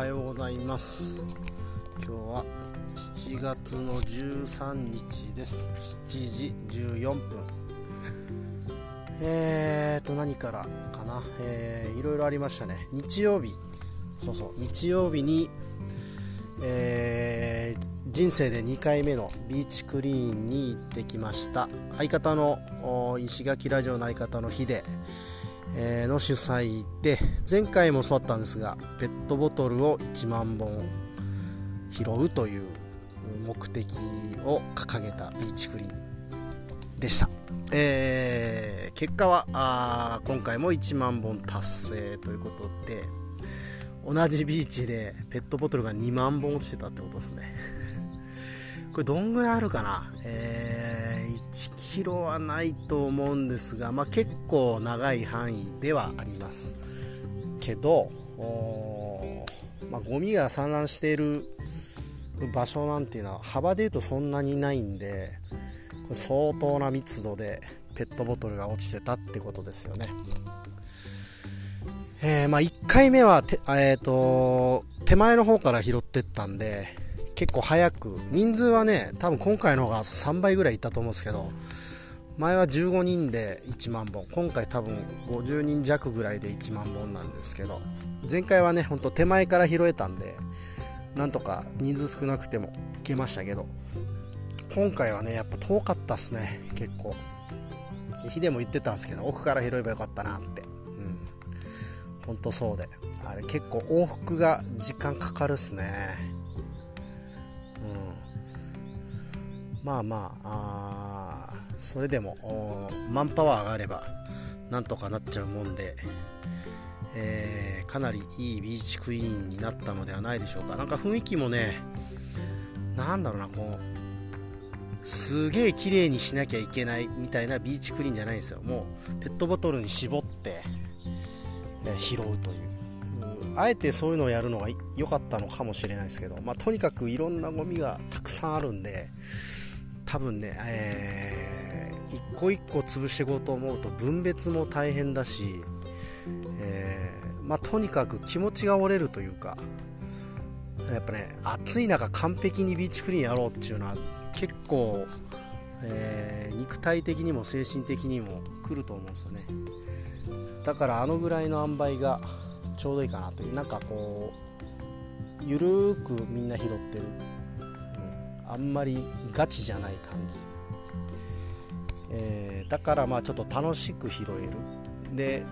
はようございます。今日は7月の13日です。7時14分。えーと何からかな、えー、いろいろありましたね。日曜日。そうそう。日曜日に、えー、人生で2回目のビーチクリーンに行ってきました。相方の石垣ラジオの相方のヒデ。の主催で前回もそうだったんですがペットボトルを1万本拾うという目的を掲げたビーチクリーンでした、えー、結果はあ今回も1万本達成ということで同じビーチでペットボトルが2万本落ちてたってことですね。これどんぐらいあるかな、えー、1キロはないと思うんですが、まあ、結構長い範囲ではありますけど、まあ、ゴミが散乱している場所なんていうのは幅でいうとそんなにないんでこれ相当な密度でペットボトルが落ちてたってことですよね。えー、まあ、1回目は、えーと手前の方から拾ってったんで結構早く人数はね多分今回の方が3倍ぐらいいったと思うんですけど前は15人で1万本今回多分50人弱ぐらいで1万本なんですけど前回はねほんと手前から拾えたんでなんとか人数少なくてもいけましたけど今回はねやっぱ遠かったっすね結構。ヒデも言ってたんですけど奥から拾えばよかったなって。うん。ほんとそうで。あれ結構往復が時間かかるっすね。まあまああそれでもマンパワーがあればなんとかなっちゃうもんで、えー、かなりいいビーチクイーンになったのではないでしょうか。なんか雰囲気もねなんだろうなこうすげえ綺麗にしなきゃいけないみたいなビーチクリーンじゃないんですよ。もうペットボトルに絞って、え、拾うという。あえてそういうのをやるのが良かったのかもしれないですけど、まあ、とにかくいろんなゴミがたくさんあるんで多分ね、えー、一個一個潰していこうと思うと分別も大変だし、えー、まあ、とにかく気持ちが折れるというかやっぱね暑い中完璧にビーチクリーンやろうっていうのは結構、えー、肉体的にも精神的にも来ると思うんですよね。だからあのぐらいの塩梅がちょうどいいかなというなんかこうゆるーくみんな拾ってる。あんまりガチじゃない感じ、えー、だからまあちょっと楽しく拾える。で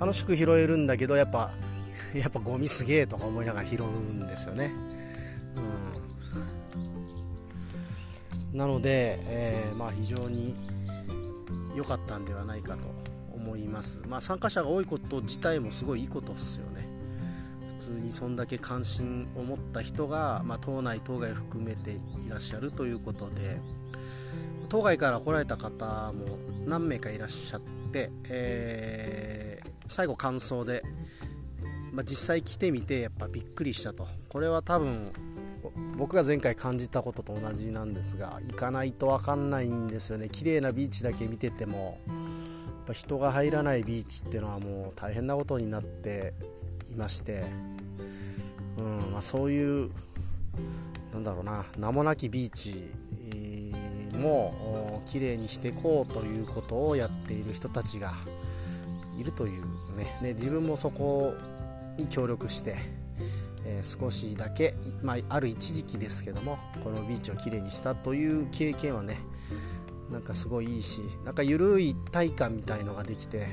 楽しく拾えるんだけどやっぱ やっぱゴミすげえとか思いながら拾うんですよね、うん、なので、えー、まあ非常に良かったんではないかと思います、まあ、参加者が多いこと自体もすごいいいことですよね。通にそんだけ関心を持った人が、まあ、島内島外含めていらっしゃるということで島外から来られた方も何名かいらっしゃって、えー、最後感想で、まあ、実際来てみてやっぱびっくりしたと。これは多分僕が前回感じたことと同じなんですが行かないと分かんないんですよね。綺麗なビーチだけ見ててもやっぱ人が入らないビーチっていうのはもう大変なことになっていましてうんまあ、そういうなんだろうな名もなきビーチも綺麗にしていこうということをやっている人たちがいるというね。ね自分もそこに協力して、えー、少しだけ、まあ、ある一時期ですけどもこのビーチをきれいにしたという経験はねなんかすごいいいしなんか緩い一体感みたいのができて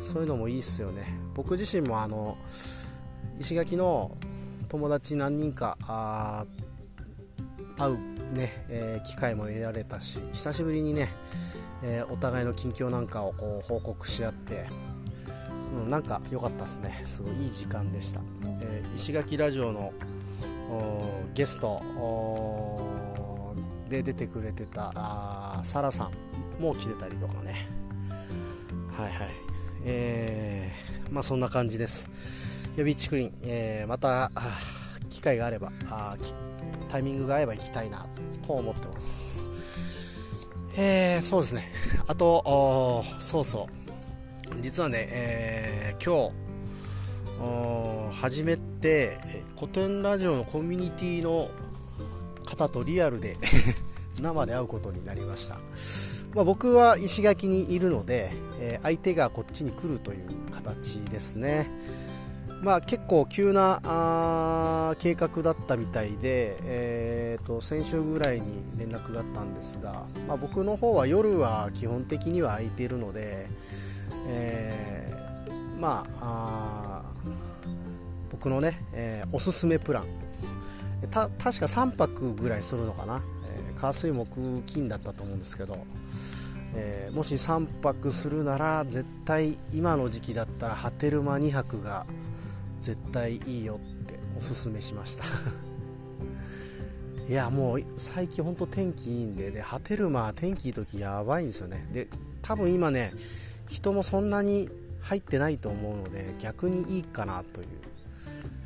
そういうのもいいっすよね。僕自身もあの石垣の友達何人か会うね、えー、機会も得られたし久しぶりにね、えー、お互いの近況なんかをこう報告し合って、うん、なんか良かったですね。すごいいい時間でした、えー、石垣ラジオのゲストで出てくれてたサラさんも来てたりとかね。はいはい。えー、まあそんな感じです。予備竹林、えー、また機会があればあタイミングが合えば行きたいなと思ってます。えー、そうですね。あとそうそう。実はね、えー、今日初めて古典ラジオのコミュニティの方とリアルで 生で会うことになりました、まあ、僕は石垣にいるので、えー、相手がこっちに来るという形ですね。まあ、結構急なあ計画だったみたいで、えーと、先週ぐらいに連絡があったんですが、まあ、僕の方は夜は基本的には空いているので、えー、まあ僕のね、えー、おすすめプラン。た確か3泊ぐらいするのかな、えー、火水木金だったと思うんですけど、えー、もし3泊するなら絶対今の時期だったら波照間2泊が絶対いいよっておすすめしました。いやもう最近本当天気いいんででハテルマ天気いい時やばいんですよね。で多分今ね人もそんなに入ってないと思うので逆にいいかなとい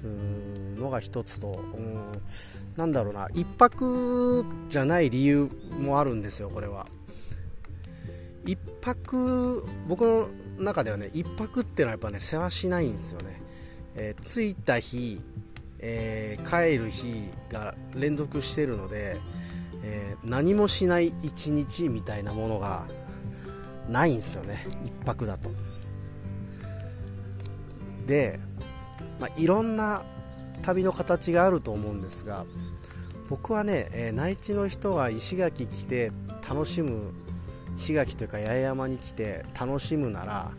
うのが一つとうんなんだろうな1泊じゃない理由もあるんですよこれは。1泊僕の中ではね1泊ってのはやっぱね世話しないんですよね。えー、着いた日、えー、帰る日が連続してるので、えー、何もしない一日みたいなものがないんですよね。1泊だと。で、まあ、いろんな旅の形があると思うんですが僕はね、えー、内地の人が石垣来て楽しむ石垣というか八重山に来て楽しむなら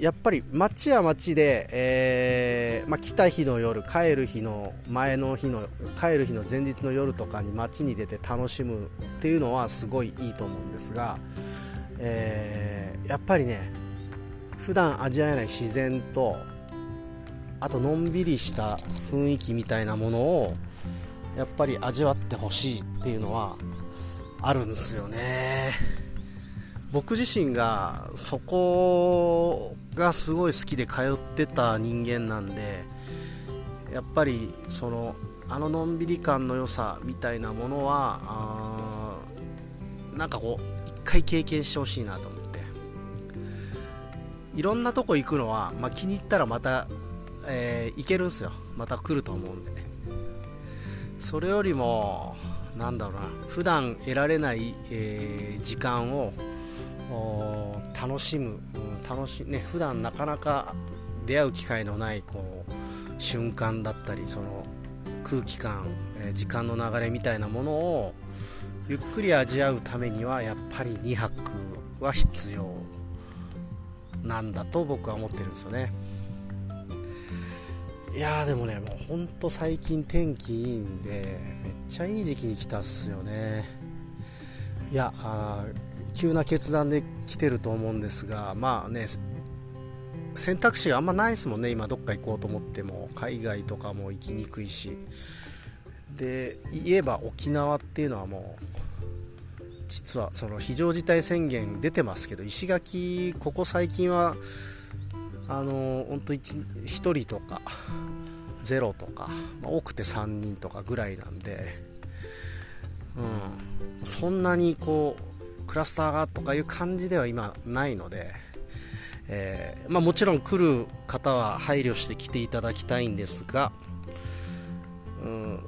やっぱり街は街で、えー、まあ、来た日の夜帰る日の前の日の帰る日の前日の夜とかに街に出て楽しむっていうのはすごいいいと思うんですが、えー、やっぱりね普段味わえない自然とあとのんびりした雰囲気みたいなものをやっぱり味わってほしいっていうのはあるんですよね。僕自身がそこがすごい好きで通ってた人間なんでやっぱりそのあののんびり感の良さみたいなものはあなんかこう一回経験してほしいなと思って。いろんなとこ行くのは、まあ、気に入ったらまた、えー、行けるんすよ。また来ると思うんで。ねそれよりもなんだろうな。普段得られない、えー、時間を楽しむ、うん、楽しね普段なかなか出会う機会のないこう瞬間だったりその空気感、え時間の流れみたいなものをゆっくり味わうためにはやっぱり2泊は必要なんだと僕は思ってるんですよね。いやーでもねもうほんと最近天気いいんでめっちゃいい時期に来たっすよね。いやあ急な決断で来てると思うんですがまあね選択肢があんまないですもんね。今どっか行こうと思っても。海外とかも行きにくいし。で言えば沖縄っていうのはもう実はその非常事態宣言出てますけど石垣ここ最近はあの本当 1, 1人とか0とか、ま、多くて3人とかぐらいなんで、うん、そんなにこうクラスターがとかいう感じでは今ないので、えー、まあ、もちろん来る方は配慮して来ていただきたいんですが、うん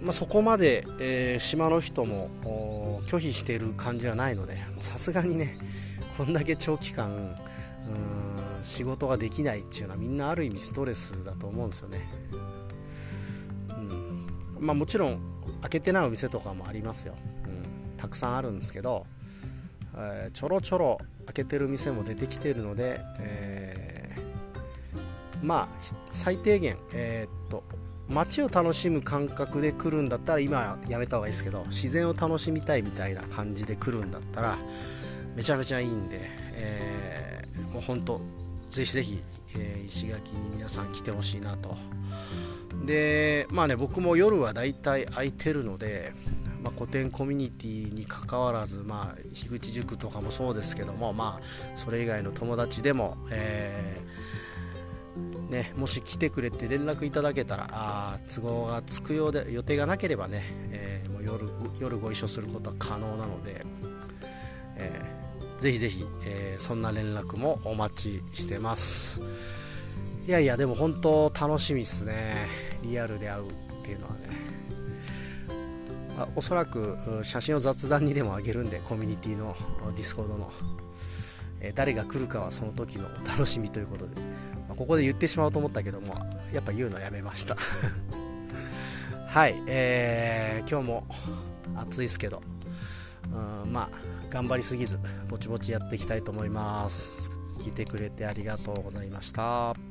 まあ、そこまで、えー、島の人も拒否している感じはないのでさすがにねこんだけ長期間うん仕事ができないっていうのはみんなある意味ストレスだと思うんですよね、うんまあ、もちろん開けてないお店とかもありますよ、うん、たくさんあるんですけどえー、ちょろちょろ開けてる店も出てきてるので、えー、まあ最低限、えー、っと街を楽しむ感覚で来るんだったら今やめた方がいいですけど自然を楽しみたいみたいな感じで来るんだったらめちゃめちゃいいんで、えー、もう本当ぜひぜひ、えー、石垣に皆さん来てほしいなと。でまあね僕も夜はだいたい空いてるのでまあ、古典コミュニティにかかわらず、まあ、樋口塾とかもそうですけども、まあ、それ以外の友達でも、えー、ね、もし来てくれて連絡いただけたらあ都合がつくようで予定がなければね、えー、もう夜夜ご一緒することは可能なので、えー、ぜひぜひ、えー、そんな連絡もお待ちしてます。いやいやでも本当楽しみっすねリアルで会うっていうのはねおそらく写真を雑談にでもあげるんでコミュニティの Discord の、え誰が来るかはその時のお楽しみということで、まあ、ここで言ってしまおうと思ったけどもやっぱ言うのやめました。はい、えー、今日も暑いですけど、うん、まあ頑張りすぎずぼちぼちやっていきたいと思います。聞いてくれてありがとうございました。